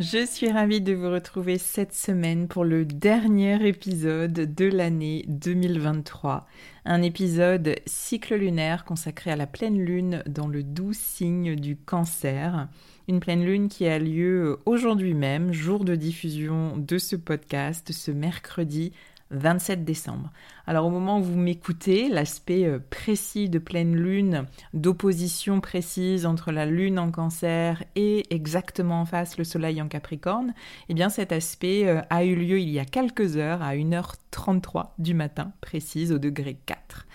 Je suis ravie de vous retrouver cette semaine pour le dernier épisode de l'année 2023. Un épisode cycle lunaire consacré à la pleine lune dans le doux signe du cancer. Une pleine lune qui a lieu aujourd'hui même, jour de diffusion de ce podcast, ce mercredi 27 décembre. Alors au moment où vous m'écoutez, l'aspect euh, précis de pleine lune, d'opposition précise entre la lune en cancer et exactement en face le soleil en capricorne, eh bien cet aspect euh, a eu lieu il y a quelques heures à 1h33 du matin précise au degré 4.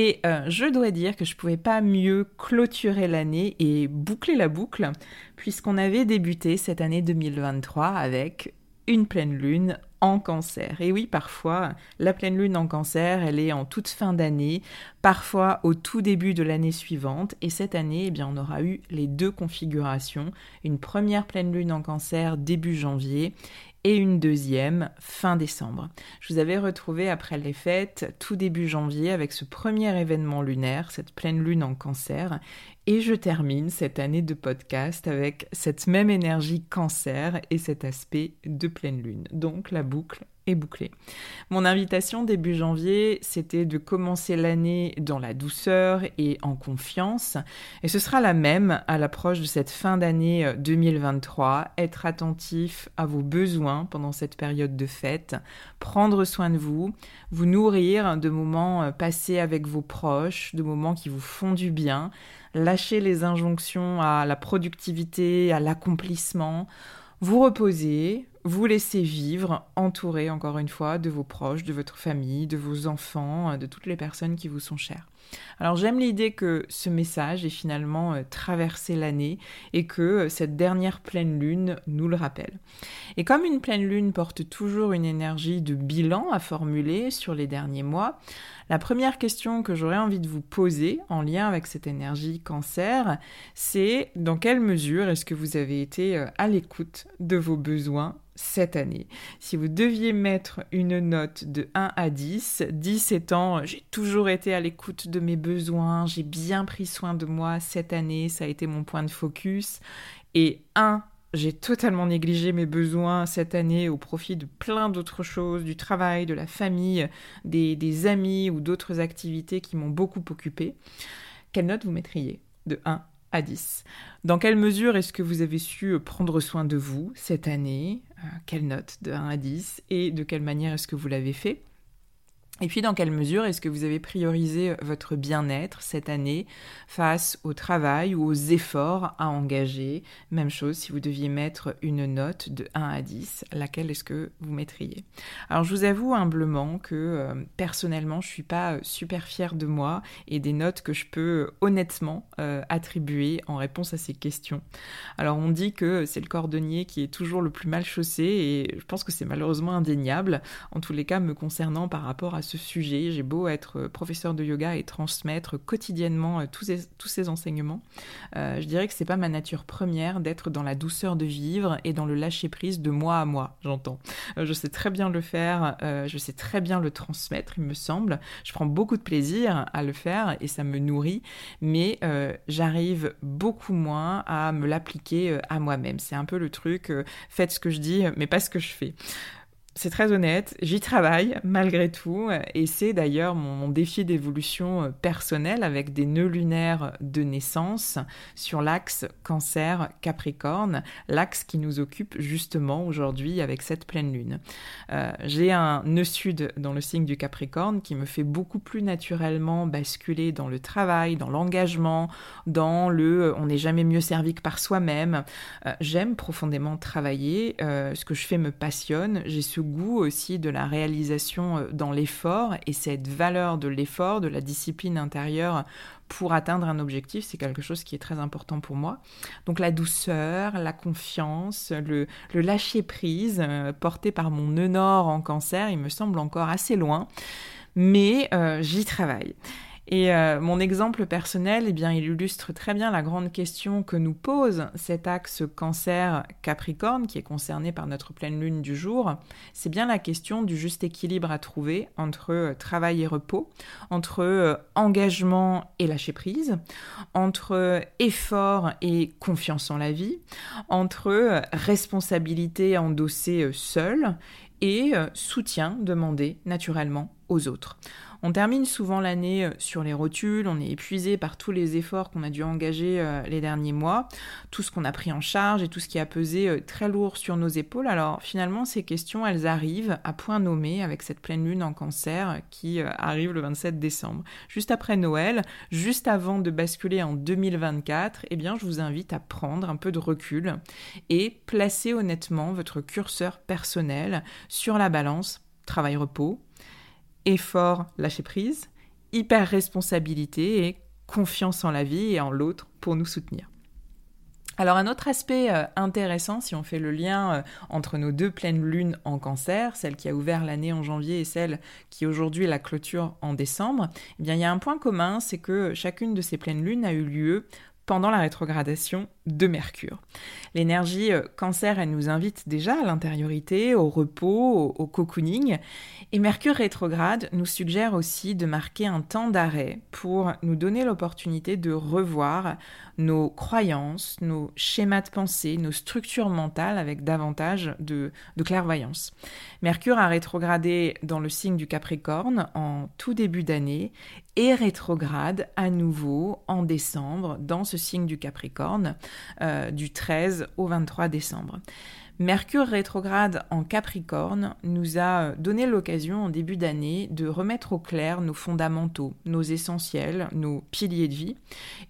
Et euh, je dois dire que je ne pouvais pas mieux clôturer l'année et boucler la boucle, puisqu'on avait débuté cette année 2023 avec une pleine lune en cancer. Et oui, parfois, la pleine lune en cancer, elle est en toute fin d'année, parfois au tout début de l'année suivante. Et cette année, eh bien, on aura eu les deux configurations. Une première pleine lune en cancer début janvier et une deuxième fin décembre. Je vous avais retrouvé après les fêtes tout début janvier avec ce premier événement lunaire, cette pleine lune en cancer, et je termine cette année de podcast avec cette même énergie cancer et cet aspect de pleine lune. Donc la boucle est bouclée. Mon invitation début janvier, c'était de commencer l'année dans la douceur et en confiance. Et ce sera la même à l'approche de cette fin d'année 2023. Être attentif à vos besoins pendant cette période de fête, prendre soin de vous, vous nourrir de moments passés avec vos proches, de moments qui vous font du bien lâcher les injonctions à la productivité, à l'accomplissement, vous reposer, vous laisser vivre, entouré encore une fois de vos proches, de votre famille, de vos enfants, de toutes les personnes qui vous sont chères. Alors j'aime l'idée que ce message ait finalement euh, traversé l'année et que euh, cette dernière pleine lune nous le rappelle. Et comme une pleine lune porte toujours une énergie de bilan à formuler sur les derniers mois, la première question que j'aurais envie de vous poser en lien avec cette énergie cancer, c'est dans quelle mesure est-ce que vous avez été euh, à l'écoute de vos besoins cette année. Si vous deviez mettre une note de 1 à 10, 10 étant j'ai toujours été à l'écoute de mes besoins, j'ai bien pris soin de moi cette année, ça a été mon point de focus, et 1 j'ai totalement négligé mes besoins cette année au profit de plein d'autres choses, du travail, de la famille, des, amis ou d'autres activités qui m'ont beaucoup occupé. Quelle note vous mettriez de 1 à 10 Dans quelle mesure est-ce que vous avez su prendre soin de vous cette année? Quelle note? De 1 à 10 Et de quelle manière est-ce que vous l'avez fait? Et puis, dans quelle mesure est-ce que vous avez priorisé votre bien-être cette année face au travail ou aux efforts à engager? Même chose, si vous deviez mettre une note de 1 à 10, laquelle est-ce que vous mettriez? Alors, je vous avoue humblement que euh, personnellement, je suis pas euh, super fière de moi et des notes que je peux euh, honnêtement attribuer en réponse à ces questions. Alors, on dit que c'est le cordonnier qui est toujours le plus mal chaussé et je pense que c'est malheureusement indéniable, en tous les cas me concernant par rapport à ce sujet. J'ai beau être professeur de yoga et transmettre quotidiennement tous, ces, tous ces enseignements. je dirais que c'est pas ma nature première d'être dans la douceur de vivre et dans le lâcher prise de moi à moi, j'entends. je sais très bien le faire, je sais très bien le transmettre, il me semble. Je prends beaucoup de plaisir à le faire et ça me nourrit, mais j'arrive beaucoup moins à me l'appliquer à moi-même. C'est un peu le truc, faites ce que je dis, mais pas ce que je fais c'est très honnête, j'y travaille malgré tout, et c'est d'ailleurs mon, défi d'évolution euh, personnelle avec des nœuds lunaires de naissance sur l'axe cancer-capricorne, l'axe qui nous occupe justement aujourd'hui avec cette pleine lune. Euh, j'ai un nœud sud dans le signe du capricorne qui me fait beaucoup plus naturellement basculer dans le travail, dans l'engagement, dans le euh, on n'est jamais mieux servi que par soi-même. J'aime profondément travailler, ce que je fais me passionne, j'ai goût aussi de la réalisation euh, dans l'effort et cette valeur de l'effort, de la discipline intérieure pour atteindre un objectif, c'est quelque chose qui est très important pour moi. Donc la douceur, la confiance, le, lâcher-prise euh, porté par mon nœud en cancer, il me semble encore assez loin, mais euh, j'y travaille. Et euh, mon exemple personnel, eh bien, il illustre très bien la grande question que nous pose cet axe cancer-capricorne qui est concerné par notre pleine lune du jour. C'est bien la question du juste équilibre à trouver entre euh, travail et repos, entre euh, engagement et lâcher prise, entre effort et confiance en la vie, entre responsabilité endossée seule et soutien demandé naturellement aux autres. On termine souvent l'année euh, sur les rotules, on est épuisé par tous les efforts qu'on a dû engager euh, les derniers mois, tout ce qu'on a pris en charge et tout ce qui a pesé euh, très lourd sur nos épaules. Alors finalement, ces questions, elles arrivent à point nommé avec cette pleine lune en cancer qui arrive le 27 décembre. Juste après Noël, juste avant de basculer en 2024, eh bien, je vous invite à prendre un peu de recul et placer honnêtement votre curseur personnel sur la balance travail-repos, effort, lâcher prise, hyper responsabilité et confiance en la vie et en l'autre pour nous soutenir. Alors un autre aspect euh, intéressant, si on fait le lien euh, entre nos deux pleines lunes en cancer, celle qui a ouvert l'année en janvier et celle qui aujourd'hui la clôture en décembre, eh bien il y a un point commun, c'est que chacune de ces pleines lunes a eu lieu pendant la rétrogradation de Mercure. L'énergie euh, cancer, elle nous invite déjà à l'intériorité, au repos, au, cocooning. Et Mercure rétrograde nous suggère aussi de marquer un temps d'arrêt pour nous donner l'opportunité de revoir nos croyances, nos schémas de pensée, nos structures mentales avec davantage de, de clairvoyance. Mercure a rétrogradé dans le signe du Capricorne en tout début d'année et rétrograde à nouveau en décembre dans ce signe du Capricorne euh, du 13 au 23 décembre. Mercure rétrograde en Capricorne nous a donné l'occasion en début d'année de remettre au clair nos fondamentaux, nos essentiels, nos piliers de vie,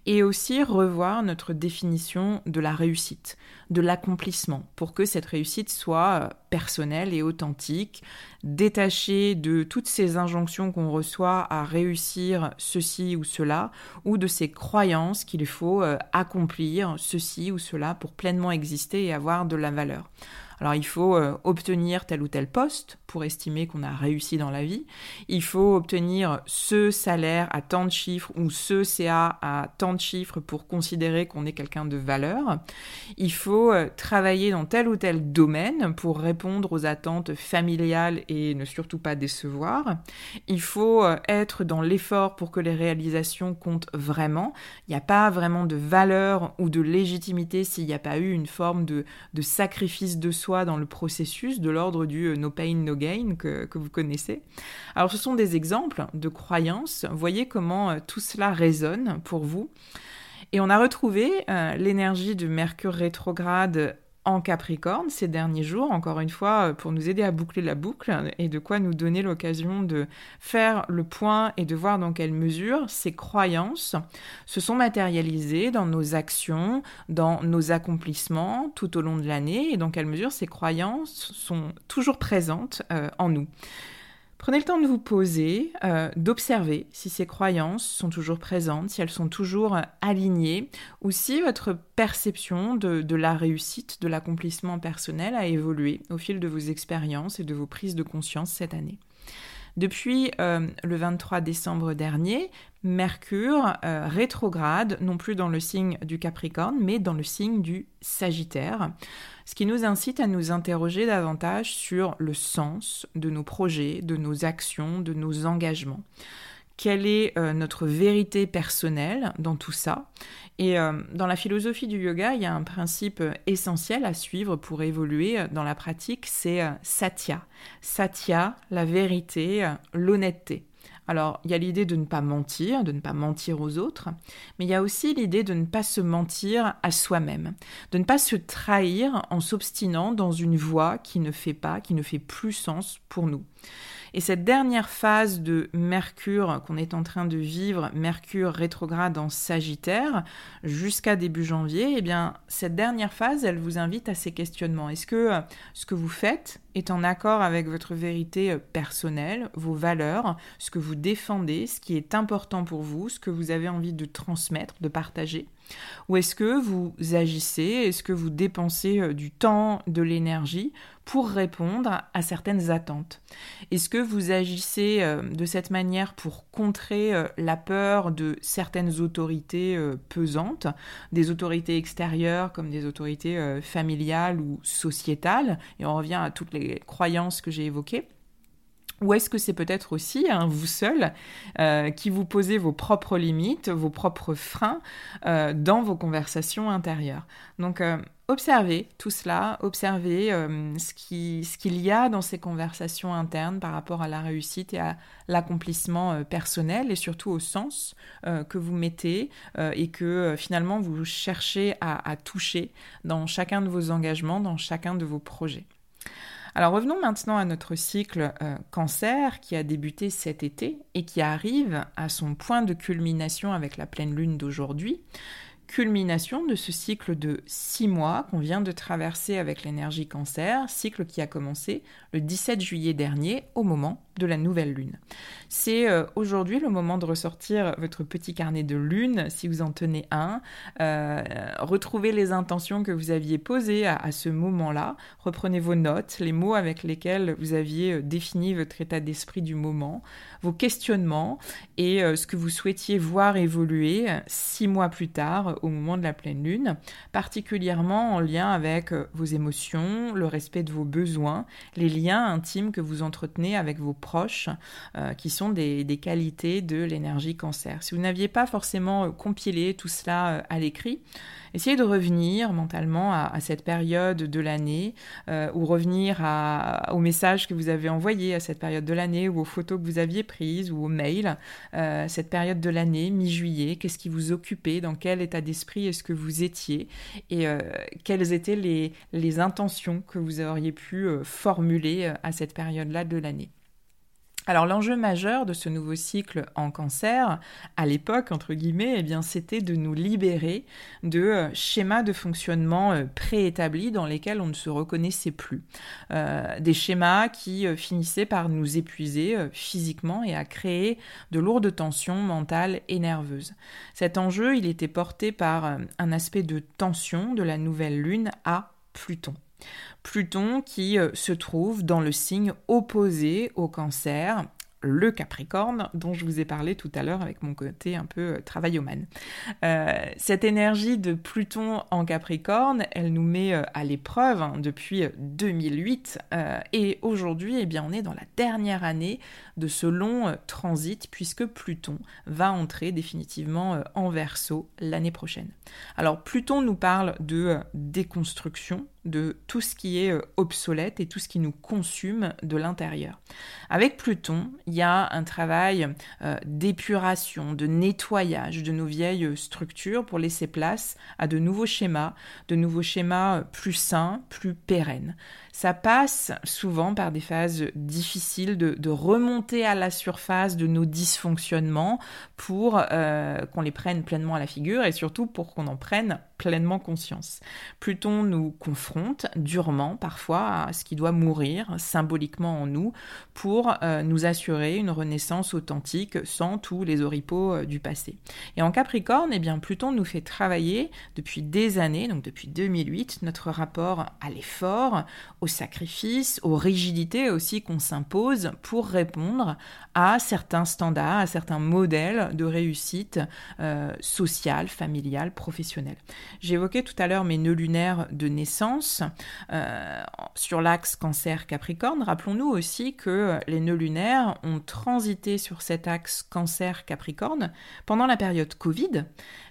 et aussi revoir notre définition de la réussite, de l'accomplissement, pour que cette réussite soit euh, personnelle et authentique, détachée de toutes ces injonctions qu'on reçoit à réussir ceci ou cela, ou de ces croyances qu'il faut euh, accomplir ceci ou cela pour pleinement exister et avoir de la valeur. Alors il faut euh, obtenir tel ou tel poste pour estimer qu'on a réussi dans la vie. Il faut obtenir ce salaire à tant de chiffres ou ce CA à tant de chiffres pour considérer qu'on est quelqu'un de valeur. Il faut euh, travailler dans tel ou tel domaine pour répondre aux attentes familiales et ne surtout pas décevoir. Il faut euh, être dans l'effort pour que les réalisations comptent vraiment. Il n'y a pas vraiment de valeur ou de légitimité s'il n'y a pas eu une forme de, de sacrifice de soi dans le processus de l'ordre du euh, no pain, no gain que, vous connaissez. Alors ce sont des exemples de croyances. Voyez comment euh, tout cela résonne pour vous. Et on a retrouvé euh, l'énergie de Mercure rétrograde en Capricorne ces derniers jours, encore une fois, euh, pour nous aider à boucler la boucle et de quoi nous donner l'occasion de faire le point et de voir dans quelle mesure ces croyances se sont matérialisées dans nos actions, dans nos accomplissements tout au long de l'année et dans quelle mesure ces croyances sont toujours présentes euh, en nous. Prenez le temps de vous poser, euh, d'observer si ces croyances sont toujours présentes, si elles sont toujours euh, alignées, ou si votre perception de, de la réussite, de l'accomplissement personnel a évolué au fil de vos expériences et de vos prises de conscience cette année. Depuis le 23 décembre dernier, Mercure rétrograde, non plus dans le signe du Capricorne, mais dans le signe du Sagittaire, ce qui nous incite à nous interroger davantage sur le sens de nos projets, de nos actions, de nos engagements quelle est euh, notre vérité personnelle dans tout ça. Et euh, dans la philosophie du yoga, il y a un principe essentiel à suivre pour évoluer dans la pratique, c'est euh, satya. Satya, la vérité, l'honnêteté. Alors, il y a l'idée de ne pas mentir, de ne pas mentir aux autres, mais il y a aussi l'idée de ne pas se mentir à soi-même, de ne pas se trahir en s'obstinant dans une voie qui ne fait pas, qui ne fait plus sens pour nous. Et cette dernière phase de Mercure qu'on est en train de vivre, Mercure rétrograde en Sagittaire, jusqu'à début janvier, eh bien, cette dernière phase, elle vous invite à ces questionnements. Est-ce que euh, ce que vous faites est en accord avec votre vérité euh, personnelle, vos valeurs, ce que vous défendez, ce qui est important pour vous, ce que vous avez envie de transmettre, de partager. Ou est-ce que vous agissez, est-ce que vous dépensez euh, du temps, de l'énergie pour répondre à certaines attentes? Est-ce que vous agissez euh, de cette manière pour contrer la peur de certaines autorités pesantes, des autorités extérieures comme des autorités familiales ou sociétales? Et on revient à toutes les croyances que j'ai évoquées. Ou est-ce que c'est peut-être aussi hein, vous seul euh, qui vous posez vos propres limites, vos propres freins euh, dans vos conversations intérieures? Donc euh, observez tout cela, observez ce qu'il ce qu'il y a dans ces conversations internes par rapport à la réussite et à l'accomplissement personnel et surtout au sens que vous mettez et que finalement vous cherchez à toucher dans chacun de vos engagements, dans chacun de vos projets. Alors revenons maintenant à notre cycle euh, cancer qui a débuté cet été et qui arrive à son point de culmination avec la pleine lune d'aujourd'hui. Culmination de ce cycle de six mois qu'on vient de traverser avec l'énergie cancer, cycle qui a commencé le 17 juillet dernier au moment de la nouvelle lune. C'est euh, aujourd'hui le moment de ressortir votre petit carnet de lune, si vous en tenez un, euh, retrouvez les intentions que vous aviez posées à, ce moment-là, reprenez vos notes, les mots avec lesquels vous aviez euh, défini votre état d'esprit du moment, vos questionnements et ce que vous souhaitiez voir évoluer six mois plus tard au moment de la pleine lune, particulièrement en lien avec vos émotions, le respect de vos besoins, les liens intimes que vous entretenez avec vos euh, qui sont des, qualités de l'énergie cancer. Si vous n'aviez pas forcément euh, compilé tout cela euh, à l'écrit, essayez de revenir mentalement à, cette période de l'année, ou revenir aux messages que vous avez envoyés à cette période de l'année, ou aux photos que vous aviez prises, ou aux mails, cette période de l'année, mi-juillet, qu'est-ce qui vous occupait, dans quel état d'esprit est-ce que vous étiez, et quelles étaient les intentions que vous auriez pu formuler à cette période-là de l'année. Alors l'enjeu majeur de ce nouveau cycle en cancer, à l'époque, entre guillemets, eh bien, c'était de nous libérer de euh, schémas de fonctionnement euh, préétablis dans lesquels on ne se reconnaissait plus. Euh, des schémas qui finissaient par nous épuiser physiquement et à créer de lourdes tensions mentales et nerveuses. Cet enjeu, il était porté par un aspect de tension de la nouvelle lune à Pluton. Pluton qui euh, se trouve dans le signe opposé au cancer, le Capricorne dont je vous ai parlé tout à l'heure avec mon côté un peu euh, travaillomane. Euh, cette énergie de Pluton en Capricorne, elle nous met à l'épreuve hein, depuis 2008 et aujourd'hui, eh bien, on est dans la dernière année de ce long transit puisque Pluton va entrer définitivement en Verseau l'année prochaine. Alors Pluton nous parle de déconstruction, de tout ce qui est euh, obsolète et tout ce qui nous consume de l'intérieur. Avec Pluton, il y a un travail euh, d'épuration, de nettoyage de nos vieilles structures pour laisser place à de nouveaux schémas, de nouveaux schémas euh, plus sains, plus pérennes. Ça passe souvent par des phases difficiles de, remonter à la surface de nos dysfonctionnements pour qu'on les prenne pleinement à la figure et surtout pour qu'on en prenne pleinement conscience. Pluton nous confronte durement parfois à ce qui doit mourir symboliquement en nous pour euh, nous assurer une renaissance authentique sans tous les oripeaux euh, du passé. Et en Capricorne, eh bien, Pluton nous fait travailler depuis des années, donc depuis 2008, notre rapport à l'effort, au sacrifice, aux rigidités aussi qu'on s'impose pour répondre à certains standards, à certains modèles de réussite euh, sociale, familiale, professionnelle. J'évoquais tout à l'heure mes nœuds lunaires de naissance euh, sur l'axe cancer-capricorne. Rappelons-nous aussi que les nœuds lunaires ont transité sur cet axe cancer-capricorne pendant la période Covid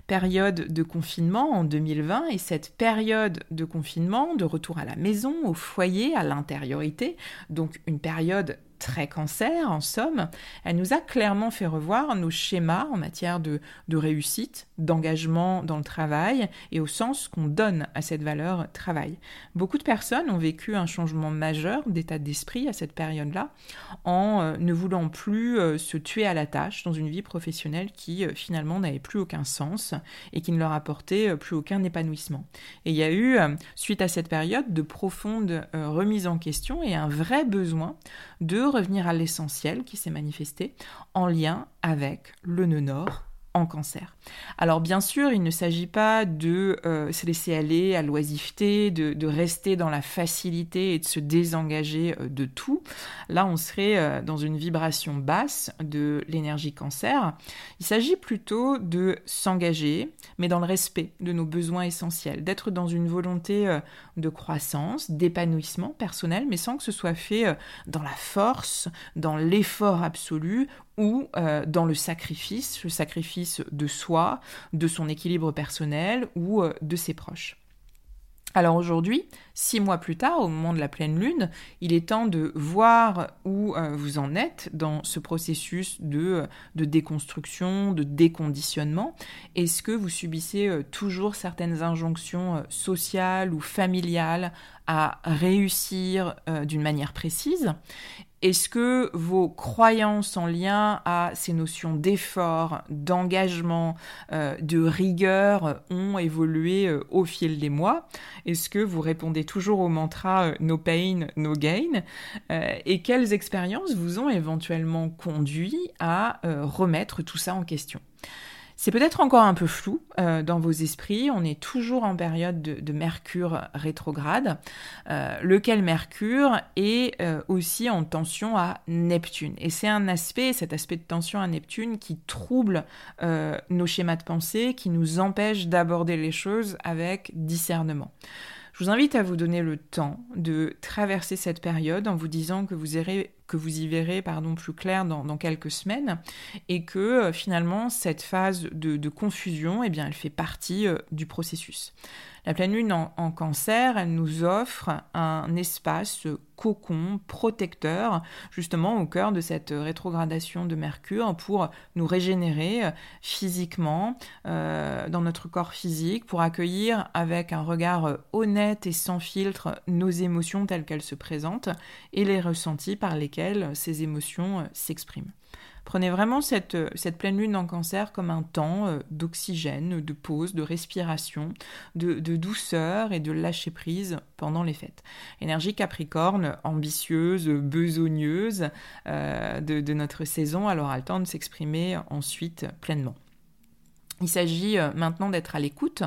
période de confinement en 2020 et cette période de confinement, de retour à la maison, au foyer, à l'intériorité, donc une période très cancer, en somme, elle nous a clairement fait revoir nos schémas en matière de, réussite, d'engagement dans le travail et au sens qu'on donne à cette valeur travail. Beaucoup de personnes ont vécu un changement majeur d'état d'esprit à cette période-là en euh, ne voulant plus euh, se tuer à la tâche dans une vie professionnelle qui euh, finalement n'avait plus aucun sens et qui ne leur apportait plus aucun épanouissement. Et il y a eu, suite à cette période, de profondes remises en question et un vrai besoin de revenir à l'essentiel qui s'est manifesté en lien avec le nœud nord en cancer. Alors bien sûr, il ne s'agit pas de euh, se laisser aller à l'oisiveté, de, rester dans la facilité et de se désengager euh, de tout. Là, on serait euh, dans une vibration basse de l'énergie cancer. Il s'agit plutôt de s'engager, mais dans le respect de nos besoins essentiels, d'être dans une volonté de croissance, d'épanouissement personnel, mais sans que ce soit fait dans la force, dans l'effort absolu ou euh, dans le sacrifice, le sacrifice de soi, de son équilibre personnel ou euh, de ses proches. Alors aujourd'hui, six mois plus tard, au moment de la pleine lune, il est temps de voir où euh, vous en êtes dans ce processus de, de déconstruction, de déconditionnement. Est-ce que vous subissez toujours certaines injonctions sociales ou familiales à réussir d'une manière précise? Est-ce que vos croyances en lien à ces notions d'effort, d'engagement, euh, de rigueur ont évolué euh, au fil des mois? Est-ce que vous répondez toujours au mantra euh, no pain, no gain Et quelles expériences vous ont éventuellement conduit à remettre tout ça en question? C'est peut-être encore un peu flou euh, dans vos esprits. On est toujours en période de, Mercure rétrograde, euh, lequel Mercure est euh, aussi en tension à Neptune. Et c'est un aspect, cet aspect de tension à Neptune, qui trouble nos schémas de pensée, qui nous empêche d'aborder les choses avec discernement. Je vous invite à vous donner le temps de traverser cette période en vous disant que vous, y verrez plus clair dans, quelques semaines et que euh, finalement cette phase de, confusion, eh elle fait partie euh, du processus. La pleine lune en, cancer, elle nous offre un espace cocon protecteur, justement au cœur de cette rétrogradation de Mercure, pour nous régénérer euh, physiquement, euh, dans notre corps physique, pour accueillir avec un regard honnête et sans filtre nos émotions telles qu'elles se présentent et les ressentis par lesquels ces émotions euh, s'expriment. Prenez vraiment cette, cette, pleine lune en cancer comme un temps euh, d'oxygène, de pause, de respiration, de, douceur et de lâcher prise pendant les fêtes. Énergie capricorne, ambitieuse, besogneuse euh, de, notre saison, alors a le temps de s'exprimer ensuite pleinement. Il s'agit euh, maintenant d'être à l'écoute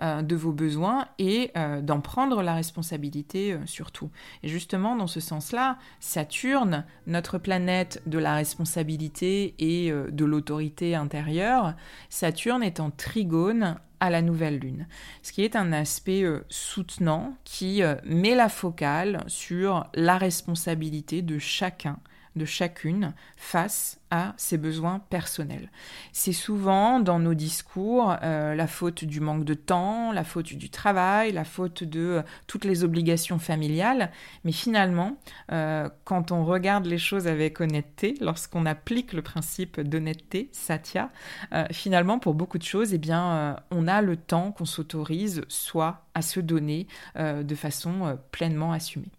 euh, de vos besoins et euh, d'en prendre la responsabilité surtout. Et justement, dans ce sens-là, Saturne, notre planète de la responsabilité et de l'autorité intérieure, Saturne est en trigone à la nouvelle lune, ce qui est un aspect soutenant qui met la focale sur la responsabilité de chacun de chacune face à ses besoins personnels. C'est souvent dans nos discours euh, la faute du manque de temps, la faute du travail, la faute de euh, toutes les obligations familiales, mais finalement, euh, quand on regarde les choses avec honnêteté, lorsqu'on applique le principe d'honnêteté, satya, finalement pour beaucoup de choses, eh bien, on a le temps qu'on s'autorise soit à se donner de façon pleinement assumée.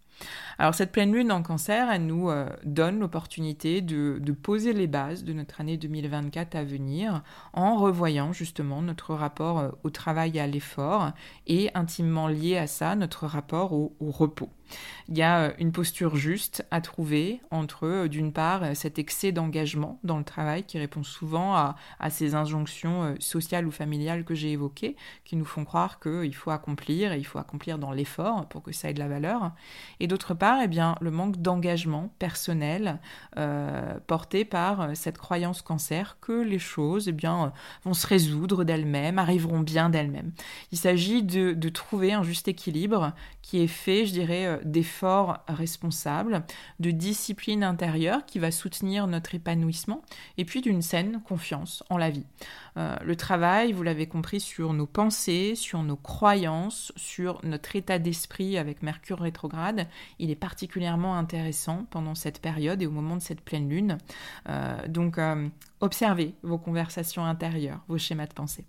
Alors cette pleine lune en cancer, elle nous euh, donne l'opportunité de, poser les bases de notre année 2024 à venir en revoyant justement notre rapport euh, au travail et à l'effort et intimement lié à ça notre rapport au repos. Il y a euh, une posture juste à trouver entre, d'une part, cet excès d'engagement dans le travail qui répond souvent à, ces injonctions sociales ou familiales que j'ai évoquées, qui nous font croire qu'il faut accomplir et il faut accomplir dans l'effort pour que ça ait de la valeur. Et d'autre part, eh bien, le manque d'engagement personnel porté par cette croyance cancer que les choses eh bien, vont se résoudre d'elles-mêmes, arriveront bien d'elles-mêmes. Il s'agit de trouver un juste équilibre qui est fait, je dirais, d'efforts responsables, de discipline intérieure qui va soutenir notre épanouissement, et puis d'une saine confiance en la vie. Euh, le travail, vous l'avez compris, sur nos pensées, sur nos croyances, sur notre état d'esprit avec Mercure rétrograde, il est particulièrement intéressant pendant cette période et au moment de cette pleine lune. Euh, donc, euh, observez vos conversations intérieures, vos schémas de pensée.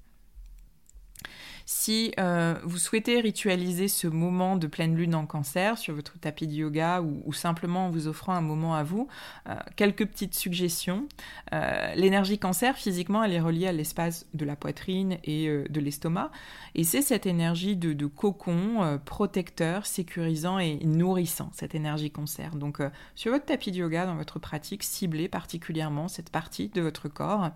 Si euh, vous souhaitez ritualiser ce moment de pleine lune en cancer sur votre tapis de yoga ou, simplement en vous offrant un moment à vous, euh, quelques petites suggestions. Euh, l'énergie cancer, physiquement, elle est reliée à l'espace de la poitrine et de l'estomac. Et c'est cette énergie de, de cocon protecteur, sécurisant et nourrissant, cette énergie cancer. Donc sur votre tapis de yoga, dans votre pratique, ciblez particulièrement cette partie de votre corps.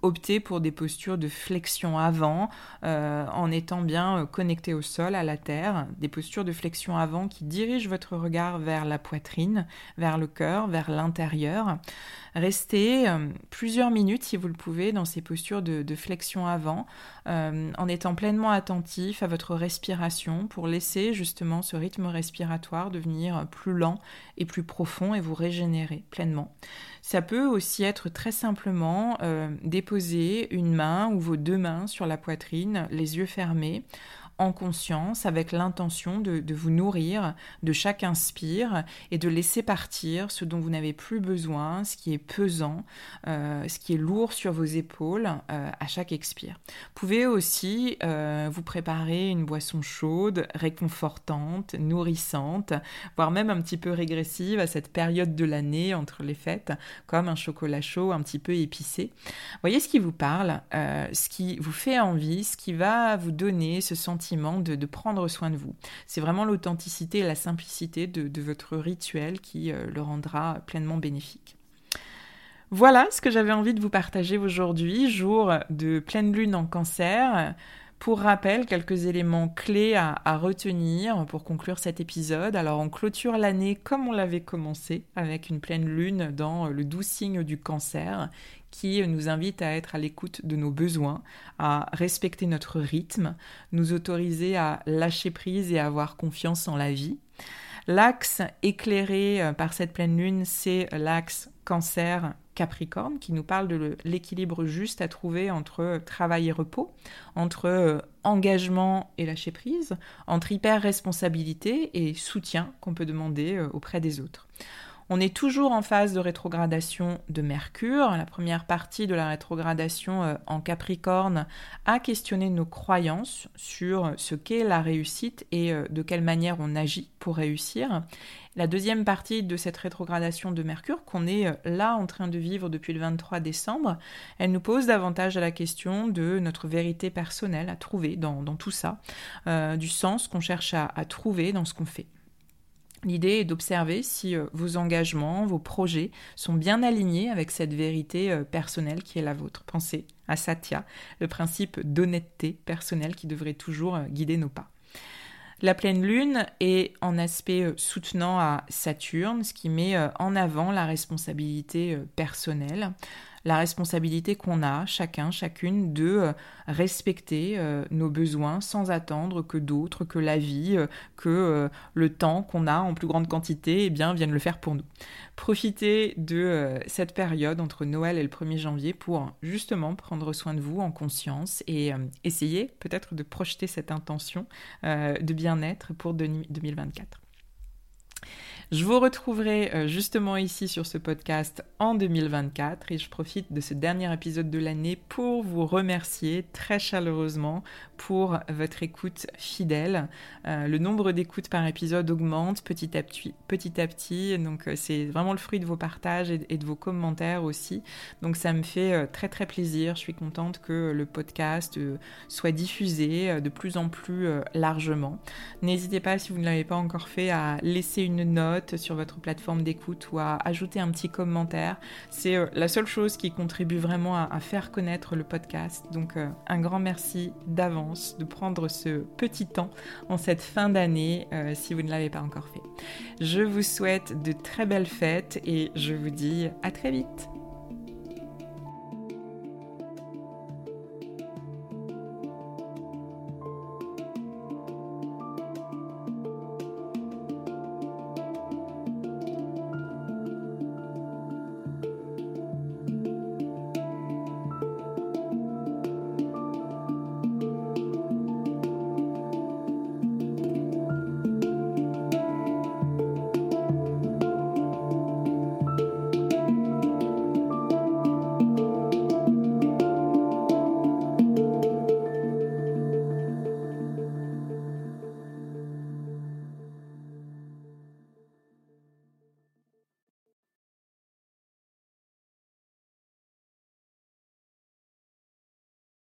optez pour des postures de flexion avant. Euh, en étant bien euh, connecté au sol, à la terre, des postures de flexion avant qui dirigent votre regard vers la poitrine, vers le cœur, vers l'intérieur. Restez euh, plusieurs minutes, si vous le pouvez, dans ces postures de, flexion avant, en étant pleinement attentif à votre respiration pour laisser justement ce rythme respiratoire devenir plus lent et plus profond et vous régénérer pleinement. Ça peut aussi être très simplement déposer une main ou vos deux mains sur la poitrine, les yeux fermés, en conscience, avec l'intention de, vous nourrir de chaque inspire et de laisser partir ce dont vous n'avez plus besoin, ce qui est pesant, euh, ce qui est lourd sur vos épaules euh, à chaque expire. Vous pouvez aussi euh, vous préparer une boisson chaude, réconfortante, nourrissante, voire même un petit peu régressive à cette période de l'année entre les fêtes, comme un chocolat chaud un petit peu épicé. Voyez ce qui vous parle, ce qui vous fait envie, ce qui va vous donner ce sentiment de, prendre soin de vous. C'est vraiment l'authenticité et la simplicité de, votre rituel qui euh, le rendra pleinement bénéfique. Voilà ce que j'avais envie de vous partager aujourd'hui, jour de pleine lune en cancer. Pour rappel, quelques éléments clés à, à, retenir pour conclure cet épisode. Alors on clôture l'année comme on l'avait commencé, avec une pleine lune dans le doux signe du cancer, qui nous invite à être à l'écoute de nos besoins, à respecter notre rythme, nous autoriser à lâcher prise et à avoir confiance en la vie. L'axe éclairé euh, par cette pleine lune, c'est l'axe cancer Capricorne qui nous parle de l'équilibre juste à trouver entre travail et repos, entre euh, engagement et lâcher prise, entre hyper responsabilité et soutien qu'on peut demander euh, auprès des autres. On est toujours en phase de rétrogradation de Mercure. La première partie de la rétrogradation euh, en Capricorne a questionné nos croyances sur ce qu'est la réussite et euh, de quelle manière on agit pour réussir. La deuxième partie de cette rétrogradation de Mercure, qu'on est euh, là en train de vivre depuis le 23 décembre, elle nous pose davantage la question de notre vérité personnelle à trouver dans, tout ça, du sens qu'on cherche à trouver dans ce qu'on fait. L'idée est d'observer si euh, vos engagements, vos projets sont bien alignés avec cette vérité euh, personnelle qui est la vôtre. Pensez à Satya, le principe d'honnêteté personnelle qui devrait toujours euh, guider nos pas. La pleine lune est en aspect soutenant à Saturne, ce qui met en avant la responsabilité personnelle la responsabilité qu'on a, chacun, chacune, de euh, respecter euh, nos besoins sans attendre que d'autres, que la vie, euh, que le temps qu'on a en plus grande quantité, eh bien, viennent le faire pour nous. Profitez de cette période entre Noël et le 1er janvier pour justement prendre soin de vous en conscience et essayer peut-être de projeter cette intention de bien-être pour 2024. Je vous retrouverai euh, justement ici sur ce podcast en 2024 et je profite de ce dernier épisode de l'année pour vous remercier très chaleureusement pour votre écoute fidèle. Euh, le nombre d'écoutes par épisode augmente petit à petit, petit, à petit donc euh, c'est vraiment le fruit de vos partages et, de vos commentaires aussi. Donc ça me fait très très plaisir. Je suis contente que le podcast soit diffusé de plus en plus largement. N'hésitez pas si vous ne l'avez pas encore fait à laisser une note sur votre plateforme d'écoute ou à ajouter un petit commentaire. C'est euh, la seule chose qui contribue vraiment à, faire connaître le podcast. Donc euh, un grand merci d'avance de prendre ce petit temps en cette fin d'année euh, si vous ne l'avez pas encore fait. Je vous souhaite de très belles fêtes et je vous dis à très vite.